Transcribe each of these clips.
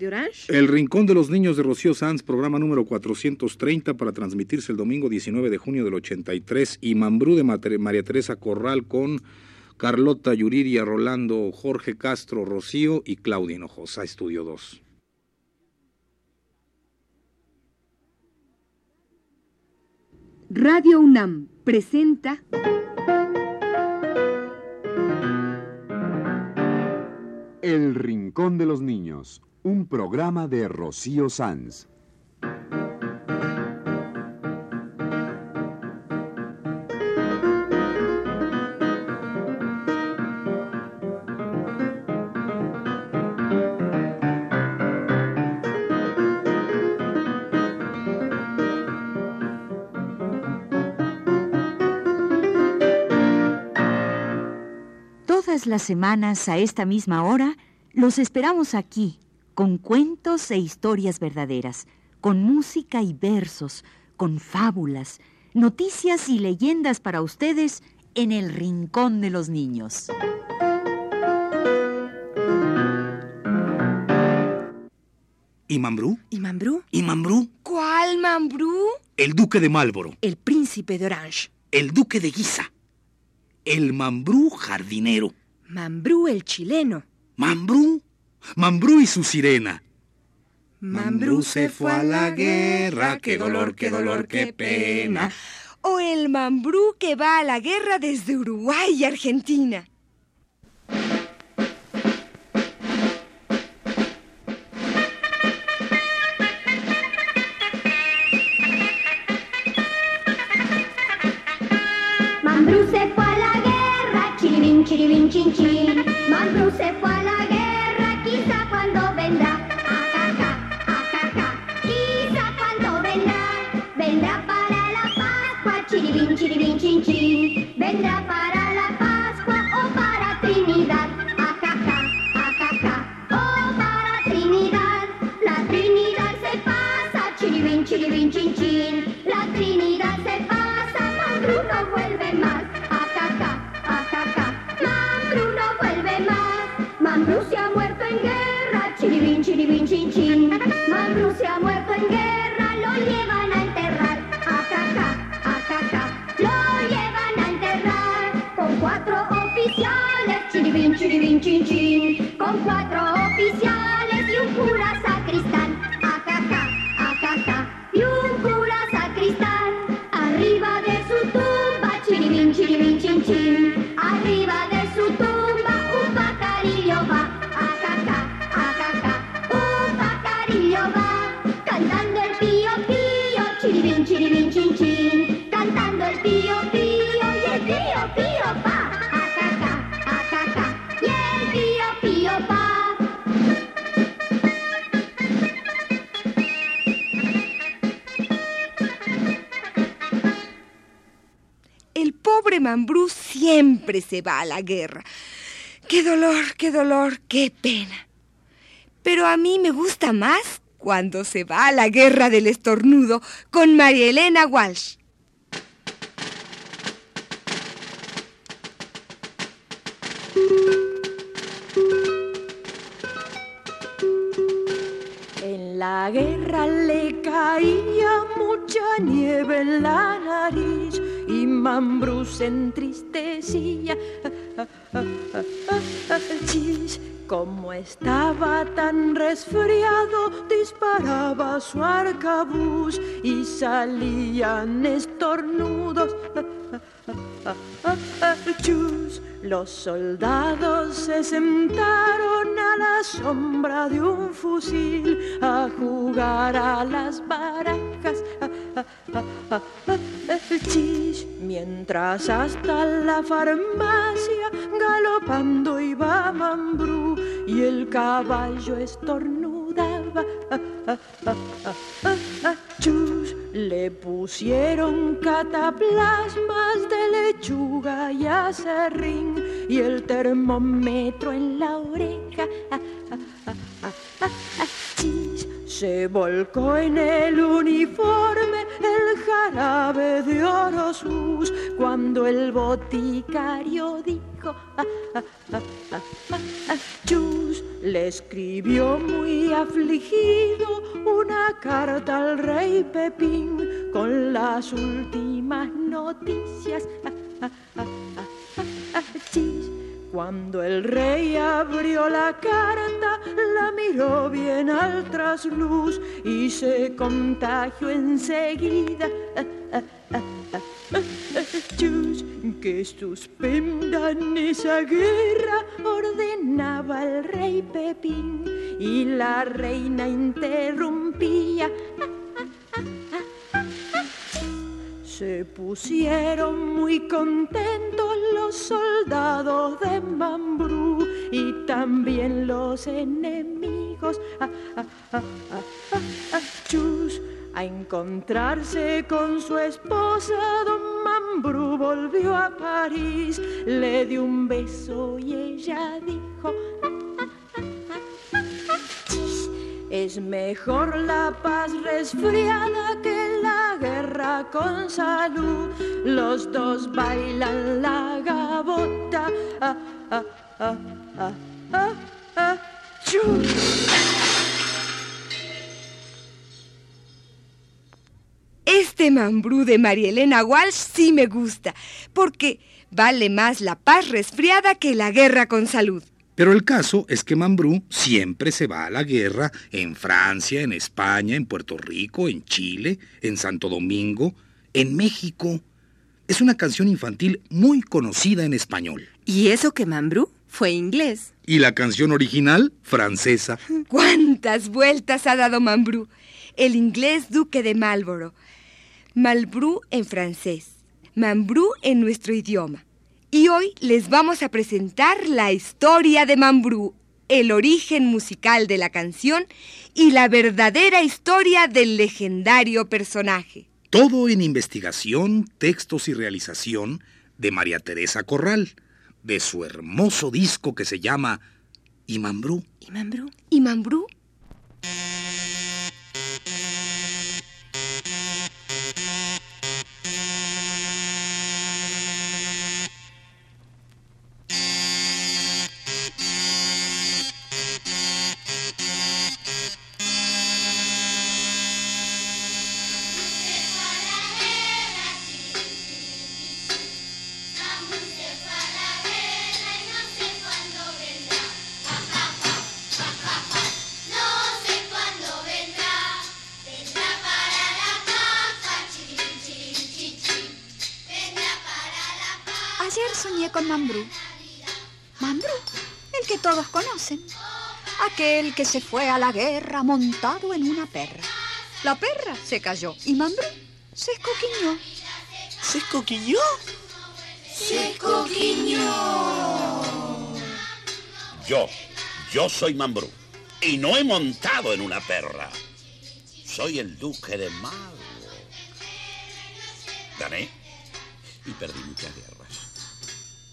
de Orange. El Rincón de los Niños de Rocío Sanz, programa número 430 para transmitirse el domingo 19 de junio del 83 y Mambrú de María Teresa Corral con Carlota Yuriria, Rolando, Jorge Castro, Rocío y Claudia Hinojosa, Estudio 2. Radio UNAM presenta El Rincón de los Niños, un programa de Rocío Sanz. las semanas a esta misma hora los esperamos aquí, con cuentos e historias verdaderas, con música y versos, con fábulas, noticias y leyendas para ustedes en el Rincón de los Niños. ¿Y Mambrú? ¿Y Mambrú? ¿Y Mambrú? ¿Cuál Mambrú? El duque de Málboro. El príncipe de Orange. El duque de Guisa. El Mambrú jardinero. Mambrú el chileno. Mambrú. Mambrú y su sirena. Mambrú se fue a la guerra, qué dolor, qué dolor, qué pena. O el Mambrú que va a la guerra desde Uruguay y Argentina. chiribin chin chin. Mambrú se fue a Ha muerto en guerra, chiribin, chiribin, chin, chin. Ha muerto en guerra, lo llevan a enterrar. Ajaja, ajaja, lo llevan a enterrar. Con cuatro oficiales, chiribin, chin, chin. Con cuatro oficiales y un cura sacristán. Pobre Mambrú siempre se va a la guerra. Qué dolor, qué dolor, qué pena. Pero a mí me gusta más cuando se va a la guerra del estornudo con María Elena Walsh. En la guerra le caía mucha nieve en la nariz se entristecía. Chis, como estaba tan resfriado, disparaba su arcabuz y salían estornudos. Chus, los soldados se sentaron a la sombra de un fusil a jugar a las barajas. Mientras hasta la farmacia galopando iba Mambrú y el caballo estornudaba. Chus, le pusieron cataplasmas de lechuga y acerrín y el termómetro en la oreja. Chis, se volcó en el uniforme jarabe de Orosus cuando el boticario dijo, chus, le escribió muy afligido una carta al rey Pepín con las últimas noticias. Chis. Cuando el rey abrió la carta, la miró bien al trasluz y se contagió enseguida. Chus, que suspendan esa guerra, ordenaba el rey Pepín y la reina interrumpía. Se pusieron muy contentos los soldados de Mambrú y también los enemigos. Ah, ah, ah, chus, a encontrarse con su esposa, don Mambrú volvió a París, le dio un beso y ella dijo. Es mejor la paz resfriada que guerra con salud. Los dos bailan la gabota. Ah, ah, ah, ah, ah, ah. Este mambrú de María Elena Walsh sí me gusta, porque vale más la paz resfriada que la guerra con salud. Pero el caso es que Mambrú siempre se va a la guerra en Francia, en España, en Puerto Rico, en Chile, en Santo Domingo, en México. Es una canción infantil muy conocida en español. Y eso que Mambrú fue inglés. Y la canción original, francesa. ¿Cuántas vueltas ha dado Mambrú? El inglés duque de Marlborough. Malbrú en francés. Mambrú en nuestro idioma. Y hoy les vamos a presentar la historia de Mambrú, el origen musical de la canción y la verdadera historia del legendario personaje. Todo en investigación, textos y realización de María Teresa Corral, de su hermoso disco que se llama Y Mambrú. ¿Y Mambrú. Mambrú, el que todos conocen. Aquel que se fue a la guerra montado en una perra. La perra se cayó y Mambrú se escoquiñó. ¿Se escoquiñó? Yo, yo soy Mambrú y no he montado en una perra. Soy el duque de Malvo. Gané y perdí muchas guerras.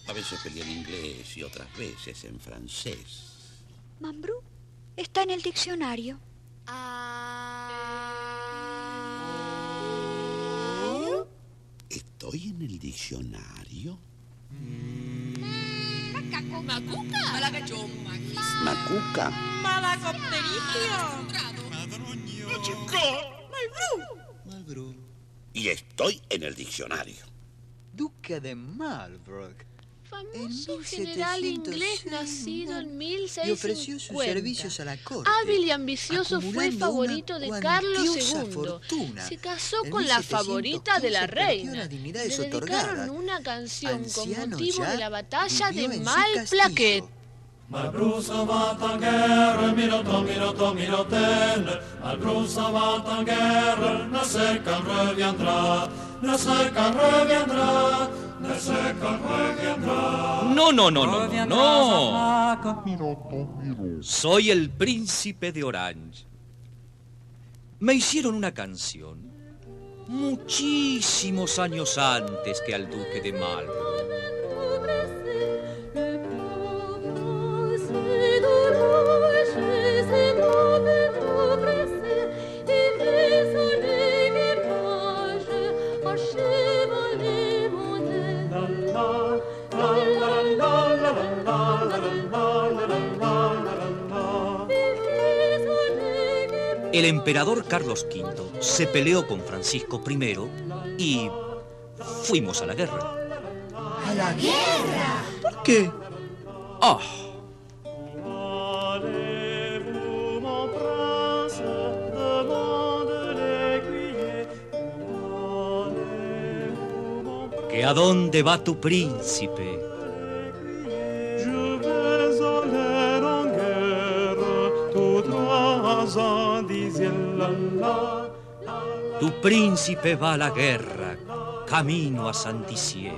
A veces peleé en inglés y otras veces en francés. Mambrú está en el diccionario. ¿Estoy en el diccionario? Macuca. Y estoy en el diccionario. Duque de Marlborough. Famoso En general inglés 1705, nacido en y ofreció sus 1650. servicios a la corte, Hábil y ambicioso fue favorito de Carlos II. fortuna. Se casó En con la 1715 favorita de la reina. Le dedicaron una canción con Anciano motivo ya, de la batalla de Malplaquet. s'en va en guerre, miroton, miroton, mirotelle. Malbrou s'en va en guerre, ne sait quand reviendra, ne sait no, no, no, no, no. Soy el príncipe de Orange. Me hicieron una canción muchísimos años antes que al duque de Marlborough. El emperador Carlos V se peleó con Francisco I y fuimos a la guerra. ¡A la guerra! ¿Por qué? Ah, prince, que a dónde va tu príncipe. je vais aller en guerre. Tu príncipe va a la guerra, camino a Santisier.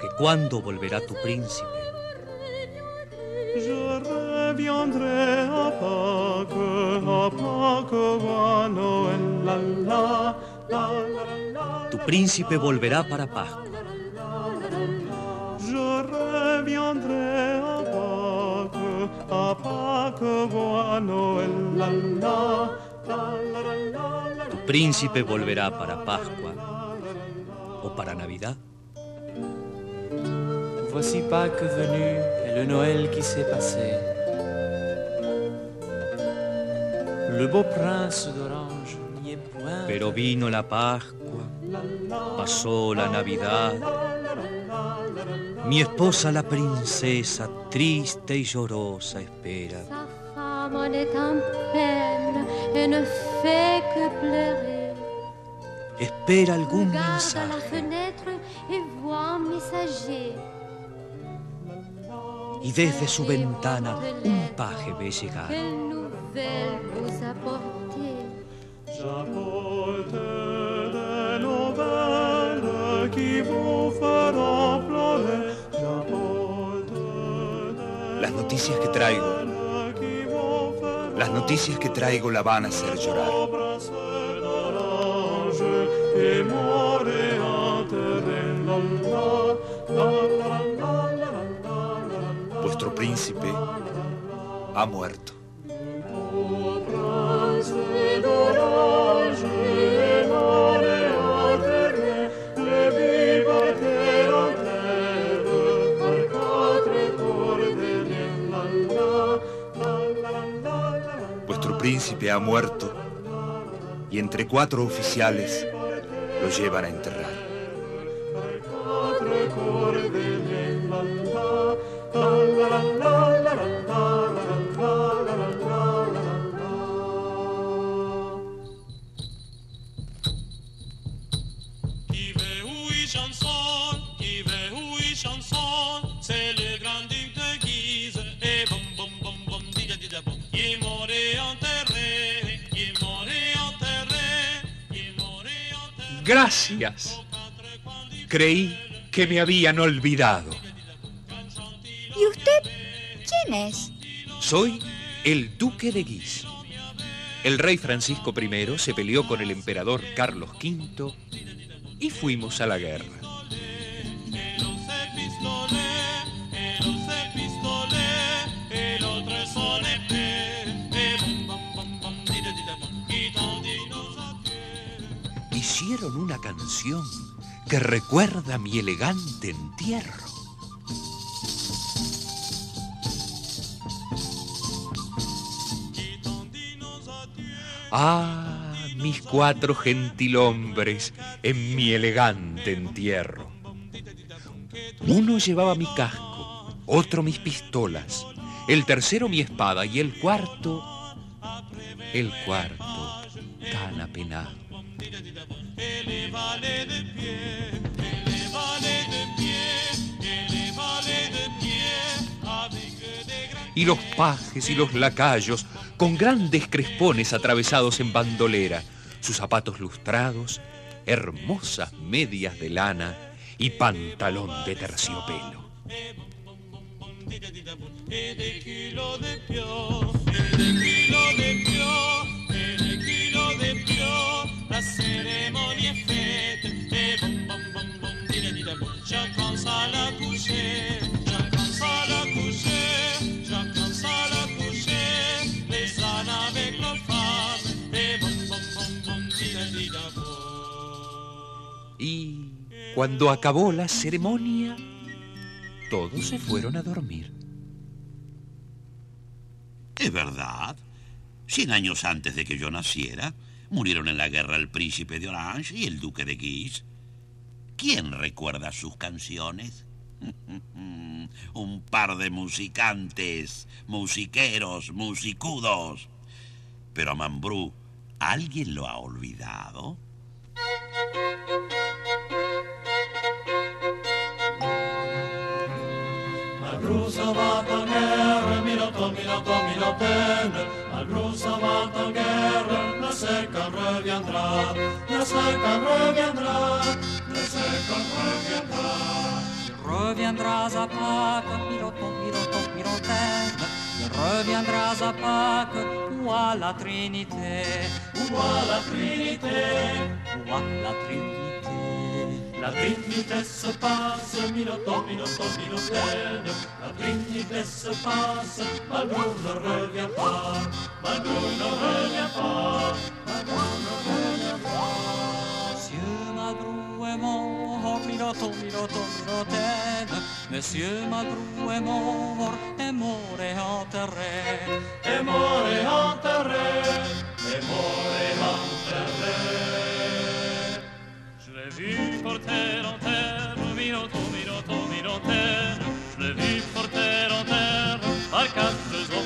Que cuándo volverá tu príncipe príncipe volverá para Pascua. Je reviendrai à Pâques, à Pâques, à Noël, la la, la la la la la. Tu príncipe volverá para Pascua o para Navidad. Voici Pâques venu et le Noël qui s'est passé. Le beau prince d'Orange n'y est point. Pero vino la Pascua, Pasó la Navidad. Mi esposa la princesa, triste y llorosa, espera. Espera algún mensaje. Y desde su ventana un paje ve llegar. noticias que traigo, las noticias que traigo la van a hacer llorar. Vuestro príncipe ha muerto. Príncipe ha muerto y entre cuatro oficiales lo llevan a enterrar. Creí que me habían olvidado. ¿Y usted quién es? Soy el duque de Guise. El rey Francisco I se peleó con el emperador Carlos V y fuimos a la guerra. Hicieron una canción que recuerda mi elegante entierro. Ah, mis cuatro gentilhombres en mi elegante entierro. Uno llevaba mi casco, otro mis pistolas, el tercero mi espada y el cuarto, el cuarto tan apenado. Y los pajes y los lacayos con grandes crespones atravesados en bandolera, sus zapatos lustrados, hermosas medias de lana y pantalón de terciopelo. Y Cuando acabó la ceremonia, todos se fueron a dormir. Es verdad. Cien años antes de que yo naciera, murieron en la guerra el príncipe de Orange y el duque de Guise. ¿Quién recuerda sus canciones? Un par de musicantes, musiqueros, musicudos. Pero a Mambrú, ¿alguien lo ha olvidado? Brusovata ger, minoto, minoto, minoten, al brusovata guerra, la secca reviendrà, la secca reviendrà, la secca reviendrà. Reviendrà mi minoto, minoto, minoten, reviendrà Zapata, qua la Trinité, qua la Trinité, qua la Trinité. La Trinitesse passe, minuto, minuto, minuten. La Trinitesse passe, ma ne revient pas. Ma ne revient pas. Ma Bruno ne revient pas. Monsieur Madrou est mort, minuto, minuto, minuten. Monsieur Madrou est mort, est mort et enterré. Est mort et enterré. Est mort et enterré.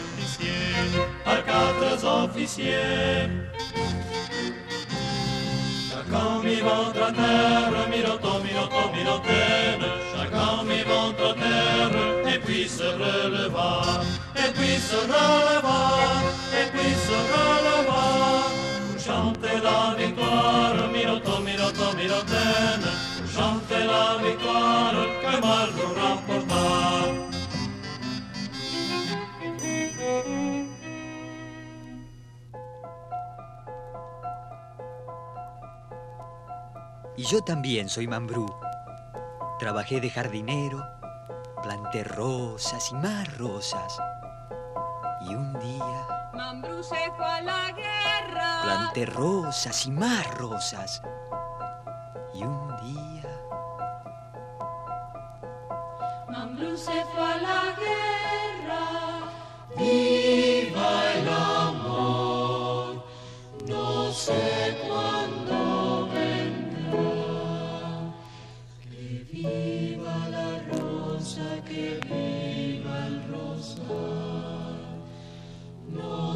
Officiers, quatre officiers. Chacun mit ventre à terre, Miroton, Miroton, Mirotaine. Chacun mit ventre à terre, et puis se releva, et puis se releva, et puis se releva. La victoire, Miroton, Miroton, Mirotaine. Pour chanter la que Malgrou remporta. Y yo también soy Mambrú. Trabajé de jardinero, planté rosas y más rosas. Y un día Mambrú se fue a la guerra. planté rosas y más rosas. Y un día Mambrú se fue a la guerra. Viva el amor, no sé cuándo vendrá. Que viva la rosa, que viva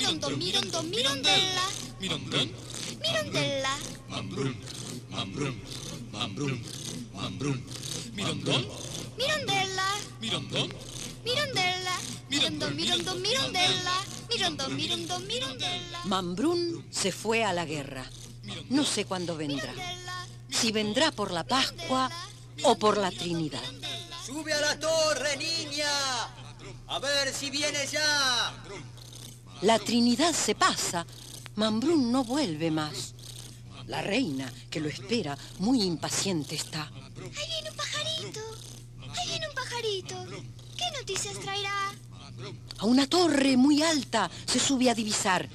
Mirondo, mirondo, mirondella. Mirondón, Mirondella. Mambrún, Mambrún, Mambrún, Mambrún. Mirondón, Mirondella. Mirondón, Mirondella. Mirondo, mirondo, mirondella. Mirondo, mirondo, mirondella. Mambrún se fue a la guerra. No sé cuándo vendrá. Si vendrá por la Pascua o por la Trinidad. ¡Sube a la torre, niña! A ver si viene ya. La Trinidad se pasa. Mambrún no vuelve más. La reina, que lo espera, muy impaciente está. Ahí viene un pajarito. Ahí viene un pajarito. ¿Qué noticias traerá? A una torre muy alta se sube a divisar.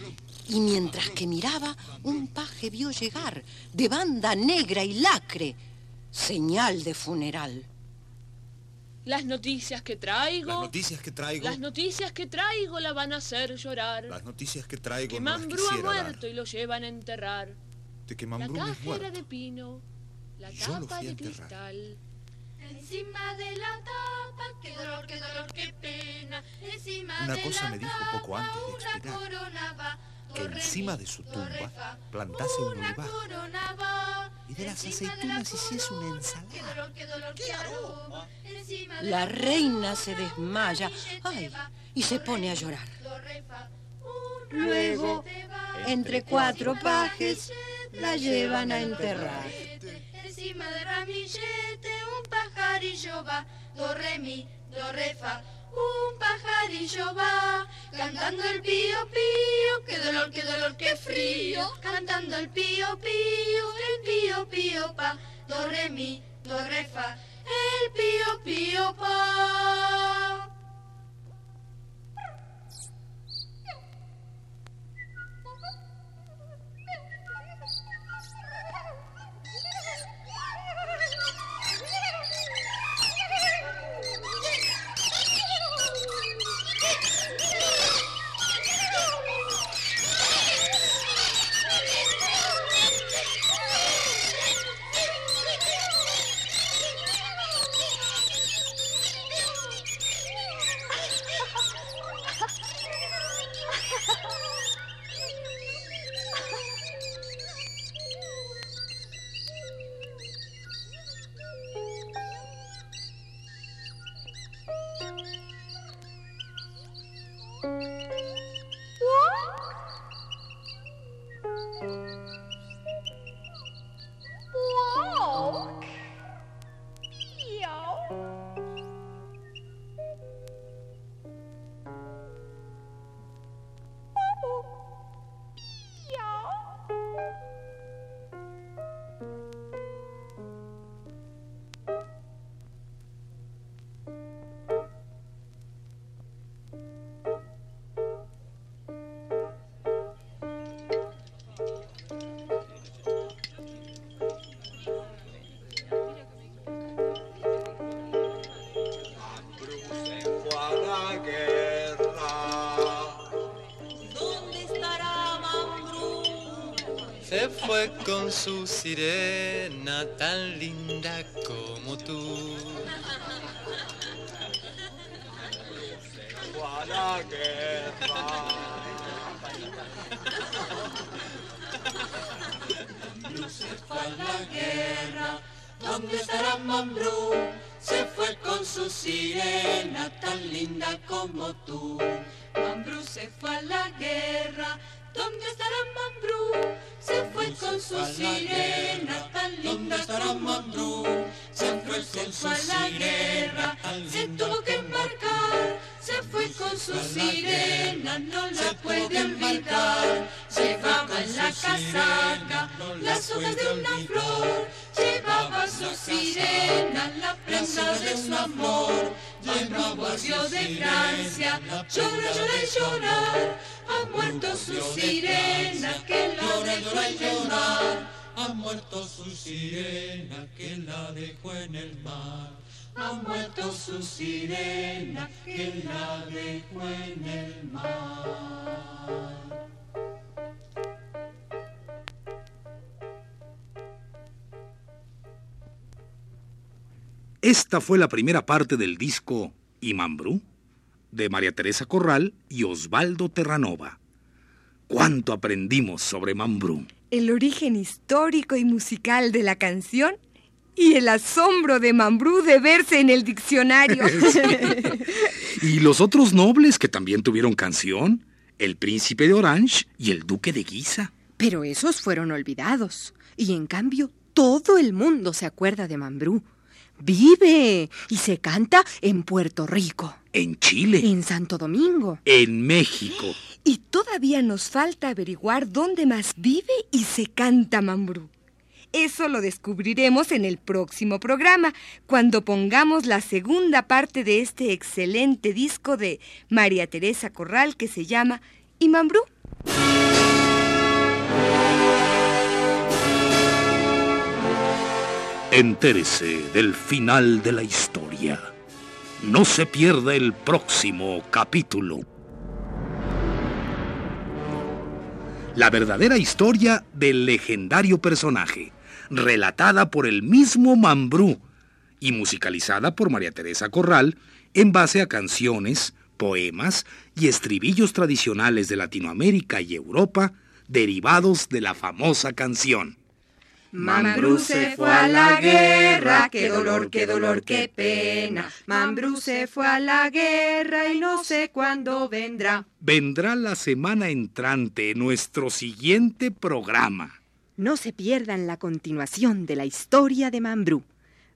Y mientras que miraba, un paje vio llegar, de banda negra y lacre, señal de funeral. Las noticias que traigo. Las noticias que traigo. Las noticias que traigo la van a hacer llorar. Las noticias que traigo que no Mambrú ha quisiera dar. muerto y lo llevan a enterrar. De que La Mambrú no es caja era muerto. de pino, la tapa de cristal. Encima de la tapa, qué dolor, qué dolor, qué pena. Encima Una de cosa la me dijo tapa, poco antes de una expirar, corona va. Que encima de su tumba plantase un Una olivar. Y de las de aceitunas hiciese una ensalada. De La reina se desmaya ay, y se pone a llorar. Luego, entre cuatro pajes, la llevan a enterrar. Encima del ramillete un pajarillo va, do re mi, do re fa. Un pajarillo va, cantando el pío pío, qué dolor, qué dolor, qué frío. Cantando el pío pío, el pío pío pa, do re mi, do re fa. El pío pío pa. Con su sirena tan linda como tú. Guerra. se fue a la guerra. ¿Dónde estará Mambrú? Se fue con su sirena tan linda como tú. Mambrú se fue a la guerra. Su sirena tan linda Mambrú. Se fue, se fue a la guerra. Se tuvo que embarcar. Se fue con su sirena, no la puede olvidar. Llevaba en la casaca las hojas de una flor. Su sirena, la prenda de su amor. Mambrú volvió de Francia, llora, llora y llorar. Ha muerto su sirena que la dejó en el mar. Ha muerto su sirena que la dejó en el mar. Ha muerto su sirena que la dejó en el mar. Esta fue la primera parte del disco Imambrú de María Teresa Corral y Osvaldo Terranova. ¿Cuánto aprendimos sobre Mambrú? El origen histórico y musical de la canción y el asombro de Mambrú de verse en el diccionario. Y los otros nobles que también tuvieron canción, el príncipe de Orange y el duque de Guisa. Pero esos fueron olvidados. Y en cambio, todo el mundo se acuerda de Mambrú. Vive y se canta en Puerto Rico, En Chile, en Santo Domingo. en México. Y todavía nos falta averiguar dónde más vive y se canta Mambrú. Eso lo descubriremos en el próximo programa, cuando pongamos la segunda parte de este excelente disco de María Teresa Corral que se llama ¿Y Entérese del final de la historia. No se pierda el próximo capítulo. La verdadera historia del legendario personaje, relatada por el mismo Mambrú y musicalizada por María Teresa Corral en base a canciones, poemas y estribillos tradicionales de Latinoamérica y Europa derivados de la famosa canción. Mambrú se fue a la guerra, qué dolor, qué dolor, qué pena. Mambrú se fue a la guerra y no sé cuándo vendrá. vendrá la semana entrante en nuestro siguiente programa. No se pierdan la continuación de la historia de Mambrú.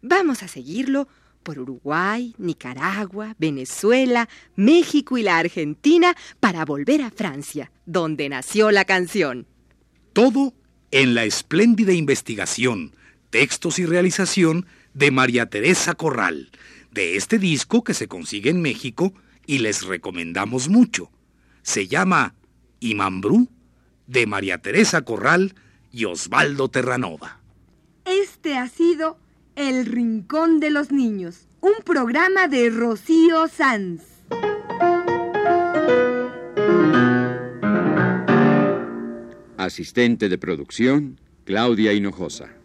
Vamos a seguirlo por Uruguay, Nicaragua, Venezuela, México y la Argentina para volver a Francia, donde nació la canción. Todo en la espléndida investigación, textos y realización de María Teresa Corral, de este disco que se consigue en México y les recomendamos mucho. Se llama Imambrú, de María Teresa Corral y Osvaldo Terranova. Este ha sido El Rincón de los Niños, un programa de Rocío Sanz. Asistente de producción, Claudia Hinojosa.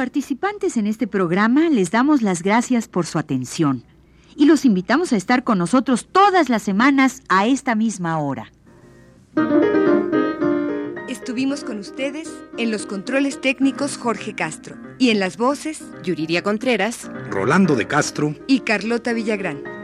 Participantes en este programa les damos las gracias por su atención y los invitamos a estar con nosotros todas las semanas a esta misma hora. Estuvimos con ustedes en los controles técnicos Jorge Castro y en las voces Yuridia Contreras, Rolando de Castro y Carlota Villagrán.